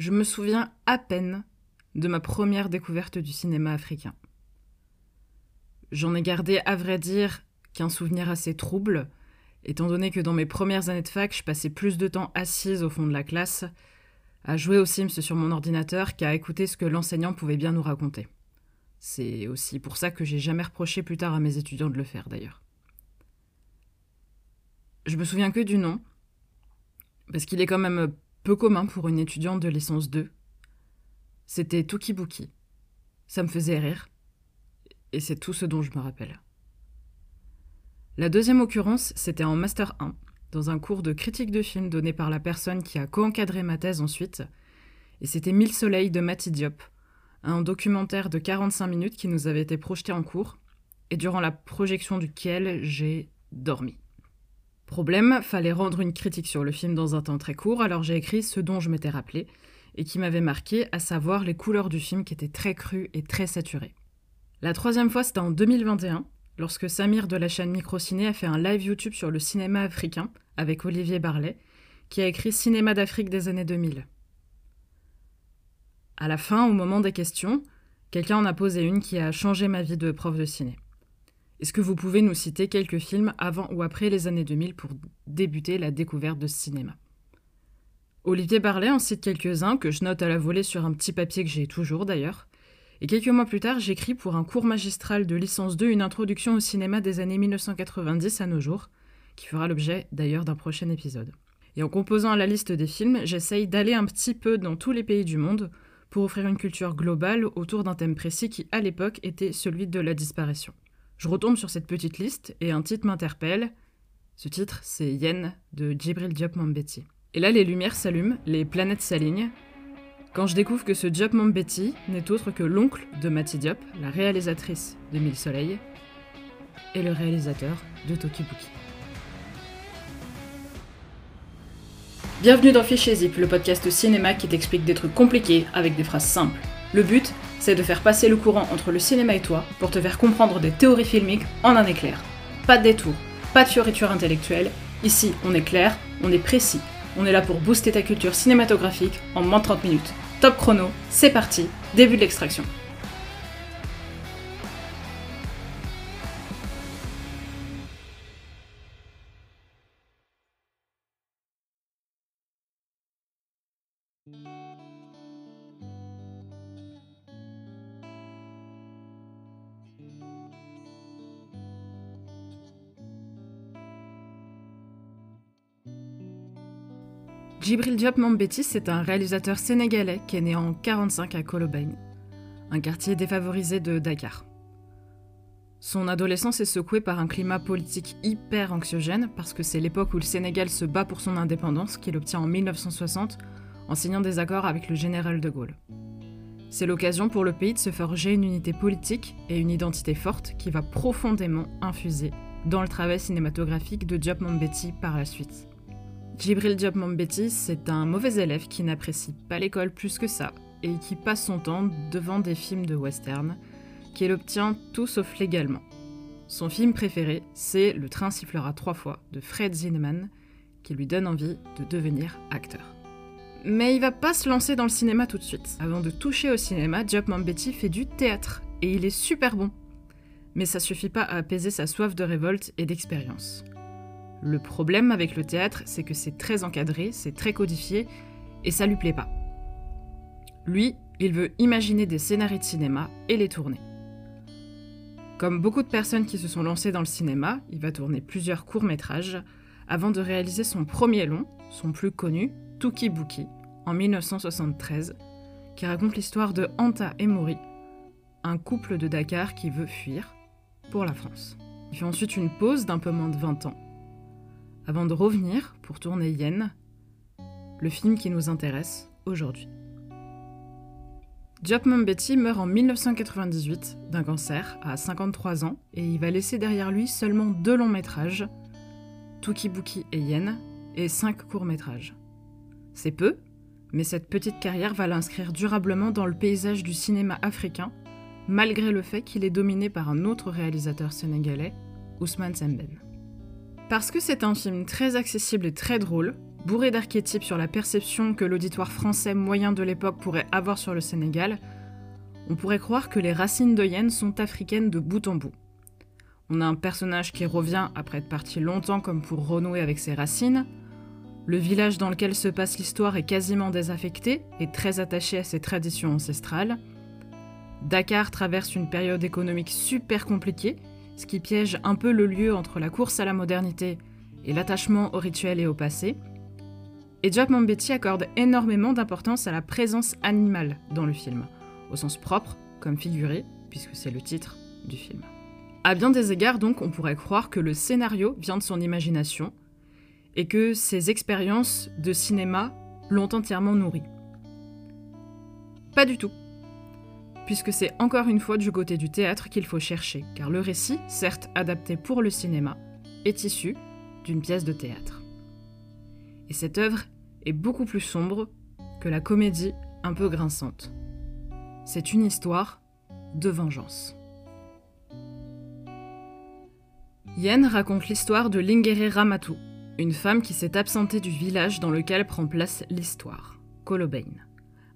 je me souviens à peine de ma première découverte du cinéma africain. J'en ai gardé, à vrai dire, qu'un souvenir assez trouble, étant donné que dans mes premières années de fac, je passais plus de temps assise au fond de la classe, à jouer aux Sims sur mon ordinateur qu'à écouter ce que l'enseignant pouvait bien nous raconter. C'est aussi pour ça que j'ai jamais reproché plus tard à mes étudiants de le faire d'ailleurs. Je me souviens que du nom, parce qu'il est quand même peu commun pour une étudiante de licence 2. C'était Tukibuki. Ça me faisait rire, et c'est tout ce dont je me rappelle. La deuxième occurrence, c'était en Master 1, dans un cours de critique de film donné par la personne qui a co-encadré ma thèse ensuite, et c'était Mille soleils de Mati Diop, un documentaire de 45 minutes qui nous avait été projeté en cours, et durant la projection duquel j'ai dormi. Problème, fallait rendre une critique sur le film dans un temps très court, alors j'ai écrit ce dont je m'étais rappelé, et qui m'avait marqué, à savoir les couleurs du film qui étaient très crues et très saturées. La troisième fois, c'était en 2021, lorsque Samir de la chaîne Microciné a fait un live YouTube sur le cinéma africain avec Olivier Barlet, qui a écrit Cinéma d'Afrique des années 2000. À la fin, au moment des questions, quelqu'un en a posé une qui a changé ma vie de prof de ciné. Est-ce que vous pouvez nous citer quelques films avant ou après les années 2000 pour débuter la découverte de ce cinéma? Olivier Barlet en cite quelques-uns que je note à la volée sur un petit papier que j'ai toujours d'ailleurs. Et quelques mois plus tard, j'écris pour un cours magistral de licence 2 une introduction au cinéma des années 1990 à nos jours, qui fera l'objet d'ailleurs d'un prochain épisode. Et en composant la liste des films, j'essaye d'aller un petit peu dans tous les pays du monde pour offrir une culture globale autour d'un thème précis qui, à l'époque, était celui de la disparition. Je retombe sur cette petite liste et un titre m'interpelle. Ce titre, c'est Yen de Djibril Diop Mambeti. Et là, les lumières s'allument, les planètes s'alignent, quand je découvre que ce Diop Mambeti n'est autre que l'oncle de Mati Diop, la réalisatrice de Mille Soleils, et le réalisateur de Tokibuki. Bienvenue dans Fichier Zip, le podcast cinéma qui t'explique des trucs compliqués avec des phrases simples. Le but, c'est de faire passer le courant entre le cinéma et toi pour te faire comprendre des théories filmiques en un éclair. Pas de détour, pas de fioriture intellectuelle, ici on est clair, on est précis, on est là pour booster ta culture cinématographique en moins de 30 minutes. Top chrono, c'est parti, début de l'extraction. Djibril Diop Mambétis, c'est un réalisateur sénégalais qui est né en 45 à Kolobagne, un quartier défavorisé de Dakar. Son adolescence est secouée par un climat politique hyper anxiogène parce que c'est l'époque où le Sénégal se bat pour son indépendance qu'il obtient en 1960 en signant des accords avec le général de Gaulle. C'est l'occasion pour le pays de se forger une unité politique et une identité forte qui va profondément infuser dans le travail cinématographique de Diop Mambéty par la suite. Djibril Diop Mambéty, c'est un mauvais élève qui n'apprécie pas l'école plus que ça et qui passe son temps devant des films de western qu'il obtient tout sauf légalement. Son film préféré, c'est Le train sifflera trois fois de Fred Zinnemann, qui lui donne envie de devenir acteur. Mais il va pas se lancer dans le cinéma tout de suite. Avant de toucher au cinéma, Diop Mambéty fait du théâtre et il est super bon. Mais ça suffit pas à apaiser sa soif de révolte et d'expérience. Le problème avec le théâtre, c'est que c'est très encadré, c'est très codifié, et ça lui plaît pas. Lui, il veut imaginer des scénarios de cinéma et les tourner. Comme beaucoup de personnes qui se sont lancées dans le cinéma, il va tourner plusieurs courts-métrages avant de réaliser son premier long, son plus connu, Tuki Buki, en 1973, qui raconte l'histoire de Anta et Mori, un couple de Dakar qui veut fuir pour la France. Il fait ensuite une pause d'un peu moins de 20 ans avant de revenir pour tourner Yen, le film qui nous intéresse aujourd'hui. Diop Mbeti meurt en 1998 d'un cancer à 53 ans et il va laisser derrière lui seulement deux longs métrages, Tukibuki et Yen, et cinq courts métrages. C'est peu, mais cette petite carrière va l'inscrire durablement dans le paysage du cinéma africain, malgré le fait qu'il est dominé par un autre réalisateur sénégalais, Ousmane Sembène. Parce que c'est un film très accessible et très drôle, bourré d'archétypes sur la perception que l'auditoire français moyen de l'époque pourrait avoir sur le Sénégal, on pourrait croire que les racines de Yen sont africaines de bout en bout. On a un personnage qui revient après être parti longtemps comme pour renouer avec ses racines. Le village dans lequel se passe l'histoire est quasiment désaffecté et très attaché à ses traditions ancestrales. Dakar traverse une période économique super compliquée, ce qui piège un peu le lieu entre la course à la modernité et l'attachement au rituel et au passé. Et Job Mambeti accorde énormément d'importance à la présence animale dans le film, au sens propre comme figuré, puisque c'est le titre du film. À bien des égards, donc, on pourrait croire que le scénario vient de son imagination et que ses expériences de cinéma l'ont entièrement nourri. Pas du tout. Puisque c'est encore une fois du côté du théâtre qu'il faut chercher, car le récit, certes adapté pour le cinéma, est issu d'une pièce de théâtre. Et cette œuvre est beaucoup plus sombre que la comédie un peu grinçante. C'est une histoire de vengeance. Yen raconte l'histoire de Lingere Ramatu, une femme qui s'est absentée du village dans lequel prend place l'histoire, Kolobein,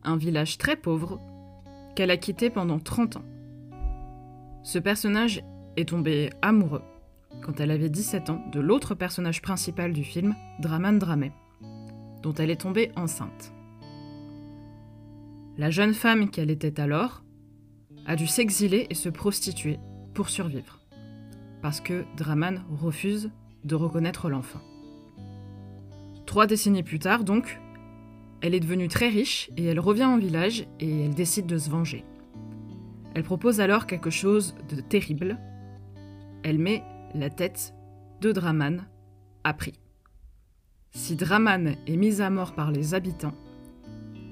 un village très pauvre qu'elle a quitté pendant 30 ans. Ce personnage est tombé amoureux quand elle avait 17 ans, de l'autre personnage principal du film, Draman Dramé, dont elle est tombée enceinte. La jeune femme qu'elle était alors a dû s'exiler et se prostituer pour survivre, parce que Draman refuse de reconnaître l'enfant. Trois décennies plus tard, donc, elle est devenue très riche et elle revient en village et elle décide de se venger. Elle propose alors quelque chose de terrible. Elle met la tête de Draman a pris. Si Draman est mise à mort par les habitants,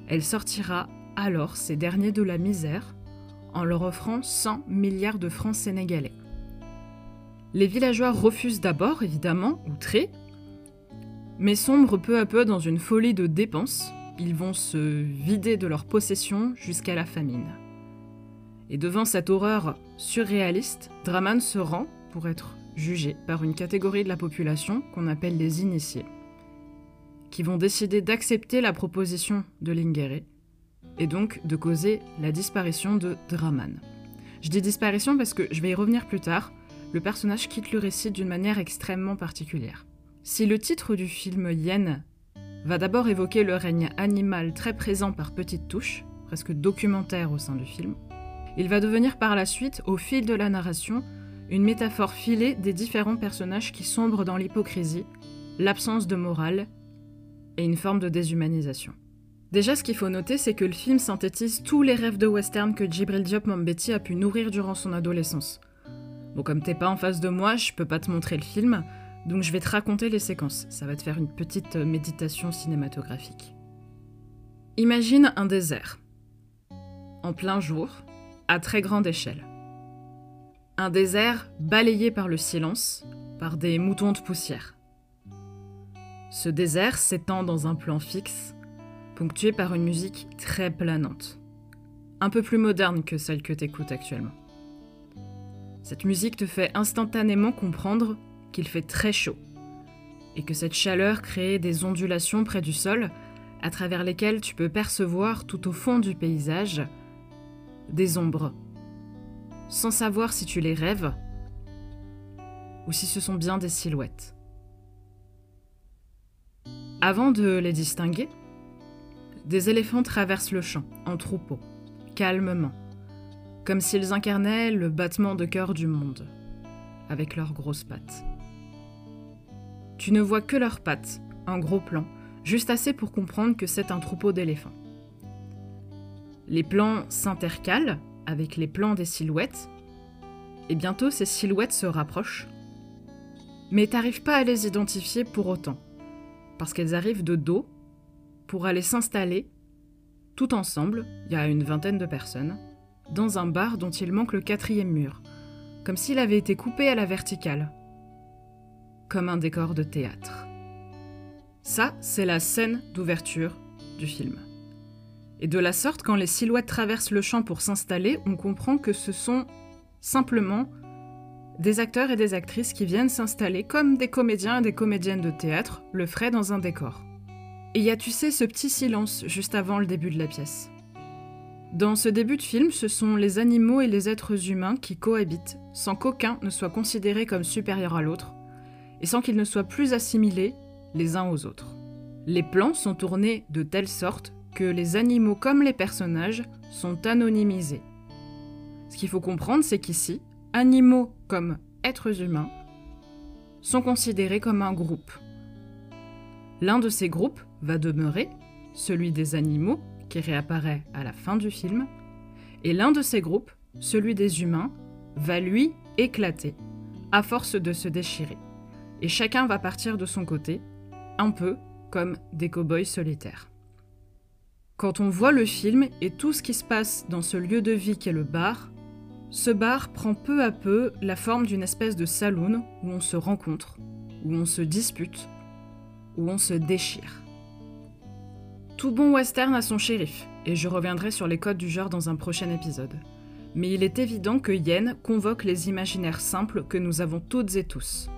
elle sortira alors ces derniers de la misère en leur offrant 100 milliards de francs sénégalais. Les villageois refusent d'abord, évidemment, outrés, mais sombrent peu à peu dans une folie de dépenses. Ils vont se vider de leurs possessions jusqu'à la famine. Et devant cette horreur surréaliste, Draman se rend pour être jugés par une catégorie de la population qu'on appelle les initiés, qui vont décider d'accepter la proposition de Lingere et donc de causer la disparition de Draman. Je dis disparition parce que je vais y revenir plus tard, le personnage quitte le récit d'une manière extrêmement particulière. Si le titre du film Yen va d'abord évoquer le règne animal très présent par petites touches, presque documentaire au sein du film, il va devenir par la suite, au fil de la narration, une métaphore filée des différents personnages qui sombrent dans l'hypocrisie, l'absence de morale et une forme de déshumanisation. Déjà, ce qu'il faut noter, c'est que le film synthétise tous les rêves de western que Djibril Diop Mambeti a pu nourrir durant son adolescence. Bon, comme t'es pas en face de moi, je peux pas te montrer le film, donc je vais te raconter les séquences. Ça va te faire une petite méditation cinématographique. Imagine un désert, en plein jour, à très grande échelle. Un désert balayé par le silence, par des moutons de poussière. Ce désert s'étend dans un plan fixe, ponctué par une musique très planante, un peu plus moderne que celle que t'écoutes actuellement. Cette musique te fait instantanément comprendre qu'il fait très chaud, et que cette chaleur crée des ondulations près du sol, à travers lesquelles tu peux percevoir tout au fond du paysage des ombres sans savoir si tu les rêves ou si ce sont bien des silhouettes. Avant de les distinguer, des éléphants traversent le champ en troupeau, calmement, comme s'ils incarnaient le battement de cœur du monde, avec leurs grosses pattes. Tu ne vois que leurs pattes, un gros plan, juste assez pour comprendre que c'est un troupeau d'éléphants. Les plans s'intercalent avec les plans des silhouettes, et bientôt ces silhouettes se rapprochent. Mais t'arrives pas à les identifier pour autant, parce qu'elles arrivent de dos pour aller s'installer tout ensemble, il y a une vingtaine de personnes, dans un bar dont il manque le quatrième mur, comme s'il avait été coupé à la verticale, comme un décor de théâtre. Ça, c'est la scène d'ouverture du film. Et de la sorte, quand les silhouettes traversent le champ pour s'installer, on comprend que ce sont simplement des acteurs et des actrices qui viennent s'installer comme des comédiens et des comédiennes de théâtre le feraient dans un décor. Et y a, tu sais, ce petit silence juste avant le début de la pièce. Dans ce début de film, ce sont les animaux et les êtres humains qui cohabitent, sans qu'aucun ne soit considéré comme supérieur à l'autre, et sans qu'ils ne soient plus assimilés les uns aux autres. Les plans sont tournés de telle sorte que les animaux comme les personnages sont anonymisés. Ce qu'il faut comprendre, c'est qu'ici, animaux comme êtres humains sont considérés comme un groupe. L'un de ces groupes va demeurer, celui des animaux, qui réapparaît à la fin du film, et l'un de ces groupes, celui des humains, va lui éclater, à force de se déchirer. Et chacun va partir de son côté, un peu comme des cow-boys solitaires. Quand on voit le film et tout ce qui se passe dans ce lieu de vie qu'est le bar, ce bar prend peu à peu la forme d'une espèce de saloon où on se rencontre, où on se dispute, où on se déchire. Tout bon western a son shérif, et je reviendrai sur les codes du genre dans un prochain épisode. Mais il est évident que Yen convoque les imaginaires simples que nous avons toutes et tous.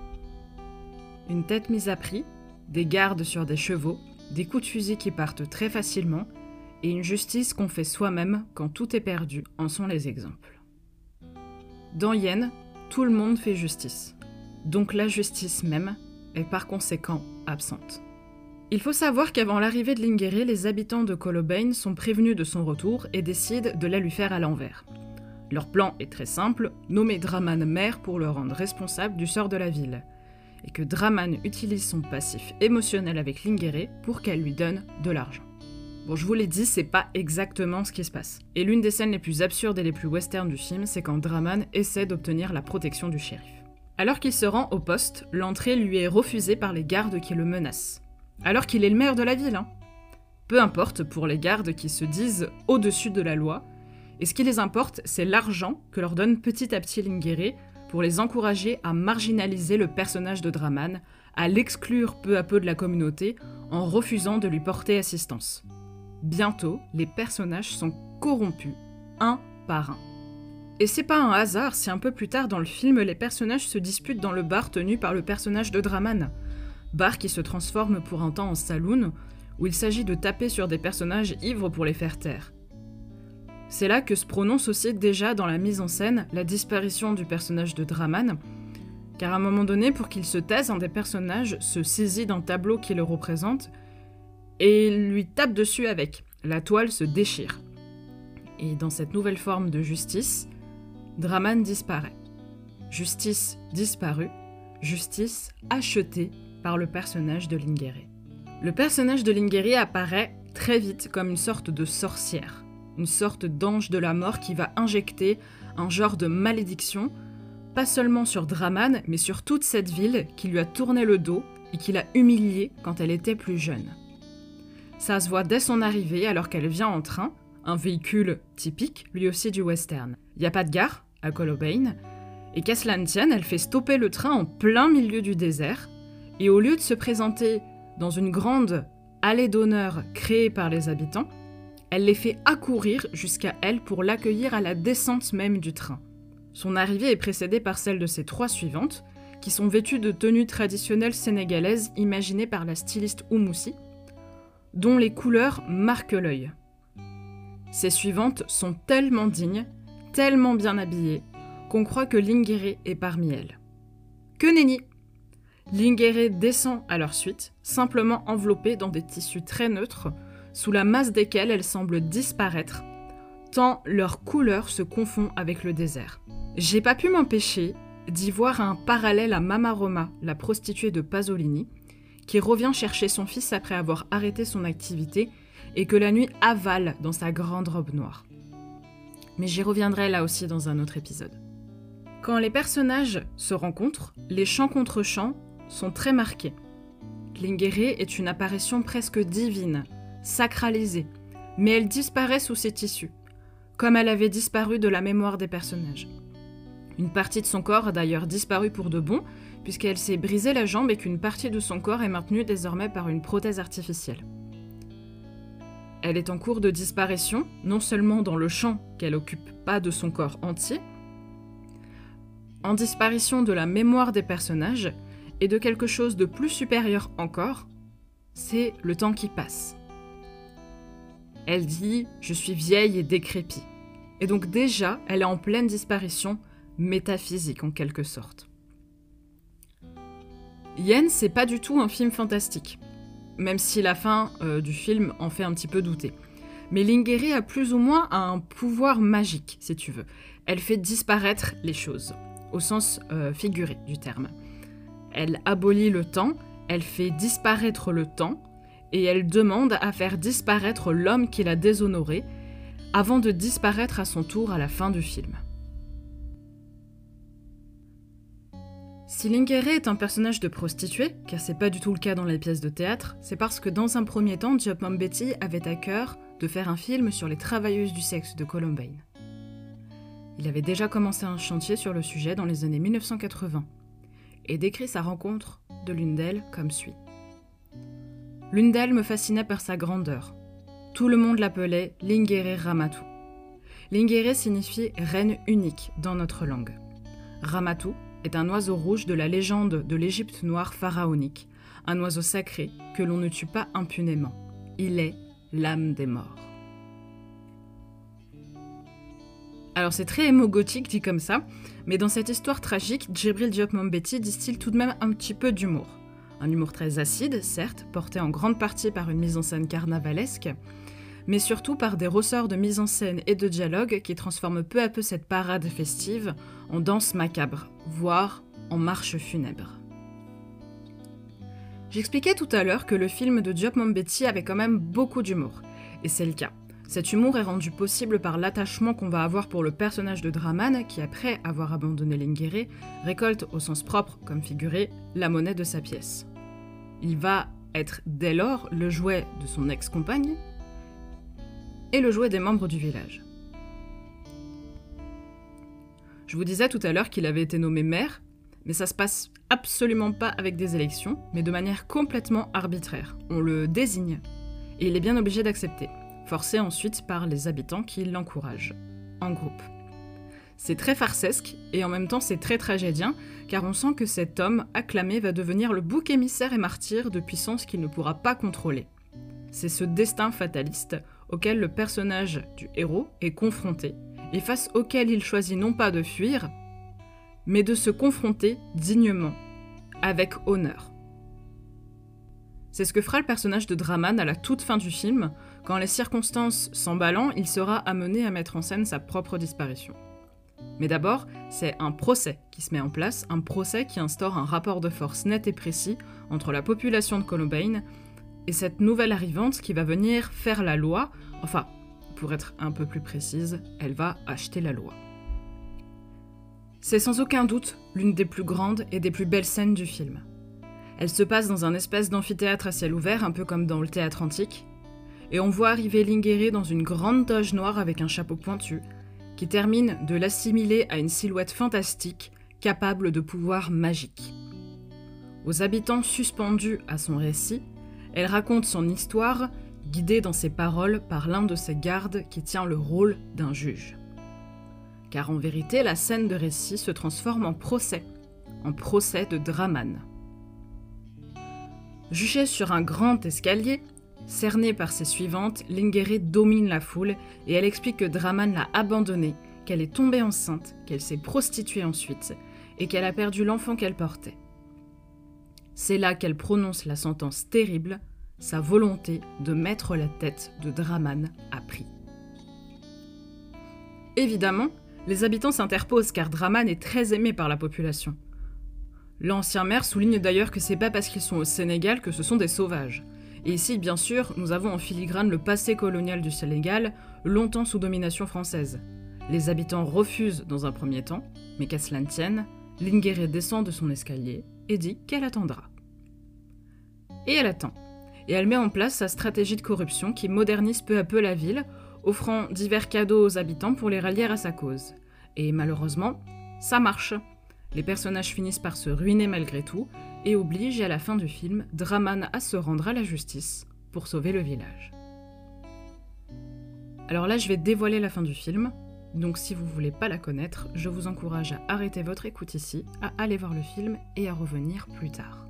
Une tête mise à prix, des gardes sur des chevaux, des coups de fusil qui partent très facilement, et une justice qu'on fait soi-même quand tout est perdu en sont les exemples. Dans Yen, tout le monde fait justice. Donc la justice même est par conséquent absente. Il faut savoir qu'avant l'arrivée de Lingere, les habitants de Colobane sont prévenus de son retour et décident de la lui faire à l'envers. Leur plan est très simple, nommer Draman maire pour le rendre responsable du sort de la ville, et que Draman utilise son passif émotionnel avec Lingere pour qu'elle lui donne de l'argent. Bon, je vous l'ai dit, c'est pas exactement ce qui se passe. Et l'une des scènes les plus absurdes et les plus western du film, c'est quand Draman essaie d'obtenir la protection du shérif. Alors qu'il se rend au poste, l'entrée lui est refusée par les gardes qui le menacent alors qu'il est le maire de la ville. Hein. Peu importe pour les gardes qui se disent au-dessus de la loi, et ce qui les importe, c'est l'argent que leur donne petit à petit Lingere pour les encourager à marginaliser le personnage de Draman, à l'exclure peu à peu de la communauté en refusant de lui porter assistance. Bientôt, les personnages sont corrompus, un par un. Et c'est pas un hasard si un peu plus tard dans le film, les personnages se disputent dans le bar tenu par le personnage de Draman bar qui se transforme pour un temps en saloon, où il s'agit de taper sur des personnages ivres pour les faire taire. C'est là que se prononce aussi déjà dans la mise en scène la disparition du personnage de Draman, car à un moment donné, pour qu'il se taise, un des personnages se saisit d'un tableau qui le représente et lui tape dessus avec. La toile se déchire. Et dans cette nouvelle forme de justice, Draman disparaît. Justice disparue, justice achetée par le personnage de Lingere. Le personnage de Lingere apparaît très vite comme une sorte de sorcière, une sorte d'ange de la mort qui va injecter un genre de malédiction, pas seulement sur Draman, mais sur toute cette ville qui lui a tourné le dos et qui l'a humiliée quand elle était plus jeune. Ça se voit dès son arrivée alors qu'elle vient en train, un véhicule typique, lui aussi du western. Il n'y a pas de gare à Colobane, et qu'à cela tienne, elle fait stopper le train en plein milieu du désert, et au lieu de se présenter dans une grande allée d'honneur créée par les habitants, elle les fait accourir jusqu'à elle pour l'accueillir à la descente même du train. Son arrivée est précédée par celle de ses trois suivantes, qui sont vêtues de tenues traditionnelles sénégalaises imaginées par la styliste Oumoussi, dont les couleurs marquent l'œil. Ces suivantes sont tellement dignes, tellement bien habillées, qu'on croit que Lingere est parmi elles. Que nenni Lingere descend à leur suite, simplement enveloppée dans des tissus très neutres, sous la masse desquels elles semblent disparaître, tant leur couleur se confond avec le désert. J'ai pas pu m'empêcher d'y voir un parallèle à Mama Roma, la prostituée de Pasolini, qui revient chercher son fils après avoir arrêté son activité et que la nuit avale dans sa grande robe noire. Mais j'y reviendrai là aussi dans un autre épisode. Quand les personnages se rencontrent, les chants contre chants sont très marqués. Lingere est une apparition presque divine, sacralisée, mais elle disparaît sous ses tissus, comme elle avait disparu de la mémoire des personnages. Une partie de son corps a d'ailleurs disparu pour de bon, puisqu'elle s'est brisé la jambe et qu'une partie de son corps est maintenue désormais par une prothèse artificielle. Elle est en cours de disparition, non seulement dans le champ qu'elle occupe pas de son corps entier, en disparition de la mémoire des personnages, et de quelque chose de plus supérieur encore, c'est le temps qui passe. Elle dit Je suis vieille et décrépie. Et donc, déjà, elle est en pleine disparition métaphysique en quelque sorte. Yen, c'est pas du tout un film fantastique, même si la fin euh, du film en fait un petit peu douter. Mais Lingeri a plus ou moins un pouvoir magique, si tu veux. Elle fait disparaître les choses, au sens euh, figuré du terme. Elle abolit le temps, elle fait disparaître le temps, et elle demande à faire disparaître l'homme qui l'a déshonoré, avant de disparaître à son tour à la fin du film. Si Lingere est un personnage de prostituée, car c'est pas du tout le cas dans les pièces de théâtre, c'est parce que dans un premier temps, Job Betty avait à cœur de faire un film sur les travailleuses du sexe de Columbine. Il avait déjà commencé un chantier sur le sujet dans les années 1980 et décrit sa rencontre de l'une d'elles comme suit. L'une d'elles me fascinait par sa grandeur. Tout le monde l'appelait Lingere Ramatu. Lingere signifie reine unique dans notre langue. Ramatu est un oiseau rouge de la légende de l'Égypte noire pharaonique, un oiseau sacré que l'on ne tue pas impunément. Il est l'âme des morts. Alors c'est très émo-gothique dit comme ça, mais dans cette histoire tragique, Djibril Diop Mambeti distille tout de même un petit peu d'humour. Un humour très acide, certes, porté en grande partie par une mise en scène carnavalesque, mais surtout par des ressorts de mise en scène et de dialogue qui transforment peu à peu cette parade festive en danse macabre, voire en marche funèbre. J'expliquais tout à l'heure que le film de Diop Mambeti avait quand même beaucoup d'humour, et c'est le cas. Cet humour est rendu possible par l'attachement qu'on va avoir pour le personnage de Draman qui, après avoir abandonné Lingere, récolte au sens propre comme figuré la monnaie de sa pièce. Il va être dès lors le jouet de son ex-compagne et le jouet des membres du village. Je vous disais tout à l'heure qu'il avait été nommé maire, mais ça se passe absolument pas avec des élections, mais de manière complètement arbitraire. On le désigne. Et il est bien obligé d'accepter, forcé ensuite par les habitants qui l'encouragent, en groupe. C'est très farcesque et en même temps c'est très tragédien, car on sent que cet homme acclamé va devenir le bouc émissaire et martyr de puissance qu'il ne pourra pas contrôler. C'est ce destin fataliste auquel le personnage du héros est confronté, et face auquel il choisit non pas de fuir, mais de se confronter dignement, avec honneur. C'est ce que fera le personnage de Draman à la toute fin du film, quand les circonstances s'emballant, il sera amené à mettre en scène sa propre disparition. Mais d'abord, c'est un procès qui se met en place, un procès qui instaure un rapport de force net et précis entre la population de Columbine et cette nouvelle arrivante qui va venir faire la loi, enfin, pour être un peu plus précise, elle va acheter la loi. C'est sans aucun doute l'une des plus grandes et des plus belles scènes du film. Elle se passe dans un espèce d'amphithéâtre à ciel ouvert, un peu comme dans le théâtre antique, et on voit arriver Lingere dans une grande toge noire avec un chapeau pointu, qui termine de l'assimiler à une silhouette fantastique capable de pouvoirs magiques. Aux habitants suspendus à son récit, elle raconte son histoire, guidée dans ses paroles par l'un de ses gardes qui tient le rôle d'un juge car en vérité la scène de récit se transforme en procès, en procès de Draman. Jugée sur un grand escalier, cernée par ses suivantes, Lingere domine la foule et elle explique que Draman l'a abandonnée, qu'elle est tombée enceinte, qu'elle s'est prostituée ensuite et qu'elle a perdu l'enfant qu'elle portait. C'est là qu'elle prononce la sentence terrible, sa volonté de mettre la tête de Draman à prix. Évidemment, les habitants s'interposent car Draman est très aimé par la population. L'ancien maire souligne d'ailleurs que c'est pas parce qu'ils sont au Sénégal que ce sont des sauvages. Et ici, bien sûr, nous avons en filigrane le passé colonial du Sénégal, longtemps sous domination française. Les habitants refusent dans un premier temps, mais qu'à cela ne tienne, Lingere descend de son escalier et dit qu'elle attendra. Et elle attend. Et elle met en place sa stratégie de corruption qui modernise peu à peu la ville offrant divers cadeaux aux habitants pour les rallier à sa cause. Et malheureusement, ça marche. Les personnages finissent par se ruiner malgré tout et obligent à la fin du film Draman à se rendre à la justice pour sauver le village. Alors là, je vais dévoiler la fin du film, donc si vous voulez pas la connaître, je vous encourage à arrêter votre écoute ici, à aller voir le film et à revenir plus tard.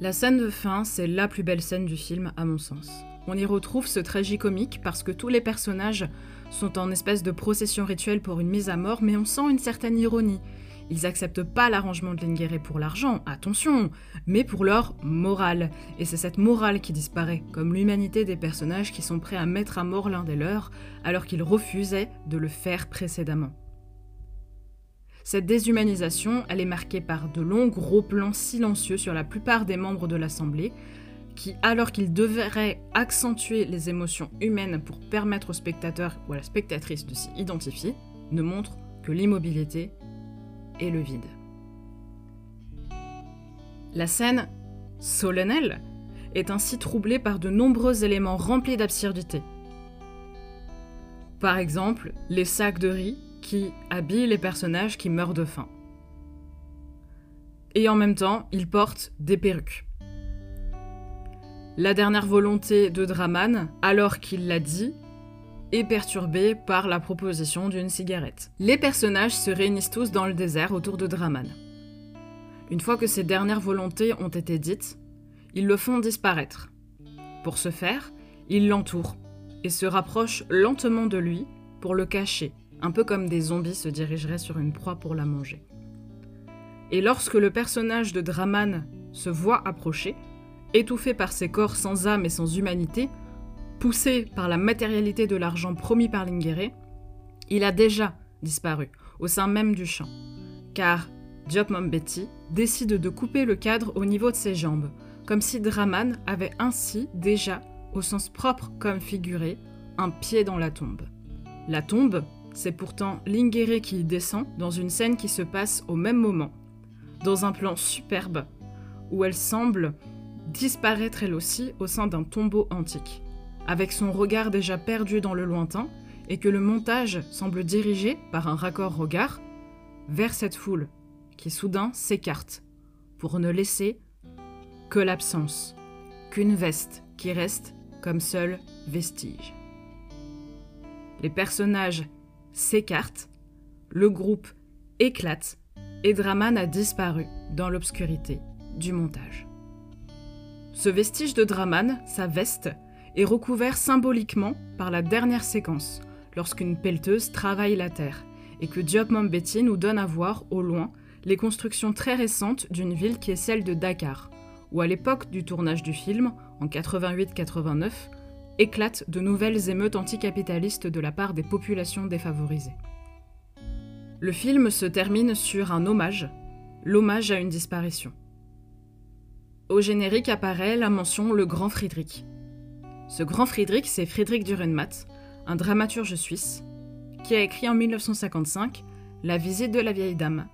La scène de fin, c'est la plus belle scène du film, à mon sens. On y retrouve ce tragicomique parce que tous les personnages sont en espèce de procession rituelle pour une mise à mort, mais on sent une certaine ironie. Ils acceptent pas l'arrangement de Lingueré pour l'argent, attention, mais pour leur morale. Et c'est cette morale qui disparaît, comme l'humanité des personnages qui sont prêts à mettre à mort l'un des leurs, alors qu'ils refusaient de le faire précédemment. Cette déshumanisation, elle est marquée par de longs gros plans silencieux sur la plupart des membres de l'Assemblée, qui, alors qu'ils devraient accentuer les émotions humaines pour permettre au spectateur ou à la spectatrice de s'y identifier, ne montrent que l'immobilité et le vide. La scène, solennelle, est ainsi troublée par de nombreux éléments remplis d'absurdité. Par exemple, les sacs de riz qui habillent les personnages qui meurent de faim. Et en même temps, ils portent des perruques. La dernière volonté de Draman, alors qu'il l'a dit, est perturbée par la proposition d'une cigarette. Les personnages se réunissent tous dans le désert autour de Draman. Une fois que ces dernières volontés ont été dites, ils le font disparaître. Pour ce faire, ils l'entourent et se rapprochent lentement de lui pour le cacher, un peu comme des zombies se dirigeraient sur une proie pour la manger. Et lorsque le personnage de Draman se voit approcher, étouffé par ses corps sans âme et sans humanité, poussé par la matérialité de l'argent promis par Lingueré, il a déjà disparu au sein même du champ, car Diop Betty décide de couper le cadre au niveau de ses jambes, comme si Draman avait ainsi déjà, au sens propre comme figuré, un pied dans la tombe. La tombe, c'est pourtant Lingueré qui y descend dans une scène qui se passe au même moment, dans un plan superbe, où elle semble disparaître elle aussi au sein d'un tombeau antique, avec son regard déjà perdu dans le lointain, et que le montage semble diriger, par un raccord regard, vers cette foule, qui soudain s'écarte, pour ne laisser que l'absence, qu'une veste qui reste comme seul vestige. Les personnages s'écartent, le groupe éclate, et Draman a disparu dans l'obscurité du montage. Ce vestige de Draman, sa veste, est recouvert symboliquement par la dernière séquence, lorsqu'une pelleteuse travaille la terre, et que Diop Mambeti nous donne à voir, au loin, les constructions très récentes d'une ville qui est celle de Dakar, où à l'époque du tournage du film, en 88-89, éclatent de nouvelles émeutes anticapitalistes de la part des populations défavorisées. Le film se termine sur un hommage, l'hommage à une disparition. Au générique apparaît la mention Le Grand Friedrich. Ce Grand Friedrich, c'est Friedrich Dürrenmatt, un dramaturge suisse, qui a écrit en 1955 La visite de la vieille dame,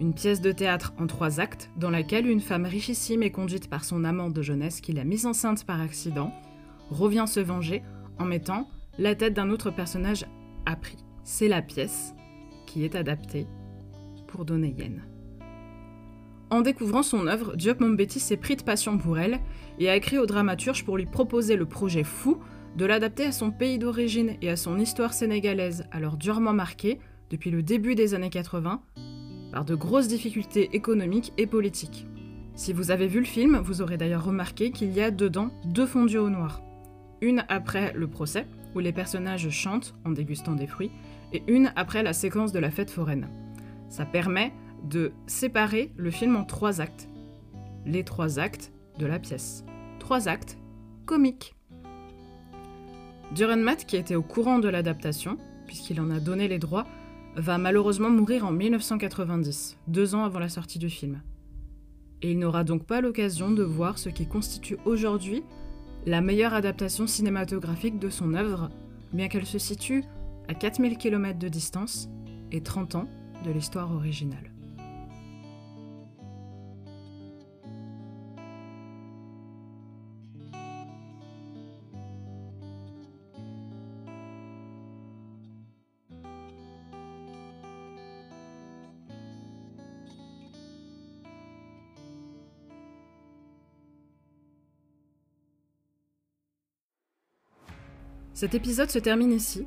une pièce de théâtre en trois actes dans laquelle une femme richissime est conduite par son amant de jeunesse qui l'a mise enceinte par accident, revient se venger en mettant la tête d'un autre personnage à prix. C'est la pièce qui est adaptée pour donner Yen. En découvrant son œuvre, Diop Mombeti s'est pris de passion pour elle et a écrit au dramaturge pour lui proposer le projet fou de l'adapter à son pays d'origine et à son histoire sénégalaise, alors durement marquée, depuis le début des années 80, par de grosses difficultés économiques et politiques. Si vous avez vu le film, vous aurez d'ailleurs remarqué qu'il y a dedans deux fondus au noir. Une après le procès, où les personnages chantent en dégustant des fruits, et une après la séquence de la fête foraine. Ça permet de séparer le film en trois actes. Les trois actes de la pièce. Trois actes comiques. Matt, qui était au courant de l'adaptation, puisqu'il en a donné les droits, va malheureusement mourir en 1990, deux ans avant la sortie du film. Et il n'aura donc pas l'occasion de voir ce qui constitue aujourd'hui la meilleure adaptation cinématographique de son œuvre, bien qu'elle se situe à 4000 km de distance et 30 ans de l'histoire originale. Cet épisode se termine ici.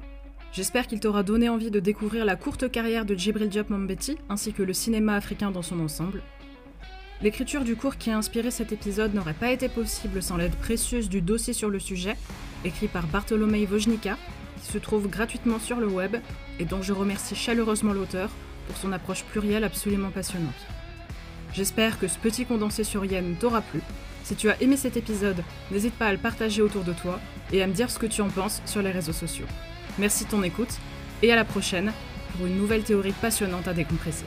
J'espère qu'il t'aura donné envie de découvrir la courte carrière de Djibril Diop Mambeti ainsi que le cinéma africain dans son ensemble. L'écriture du cours qui a inspiré cet épisode n'aurait pas été possible sans l'aide précieuse du dossier sur le sujet, écrit par Bartolomei Wojnika, qui se trouve gratuitement sur le web et dont je remercie chaleureusement l'auteur pour son approche plurielle absolument passionnante. J'espère que ce petit condensé sur Yen t'aura plu. Si tu as aimé cet épisode, n'hésite pas à le partager autour de toi et à me dire ce que tu en penses sur les réseaux sociaux. Merci de ton écoute et à la prochaine pour une nouvelle théorie passionnante à décompresser.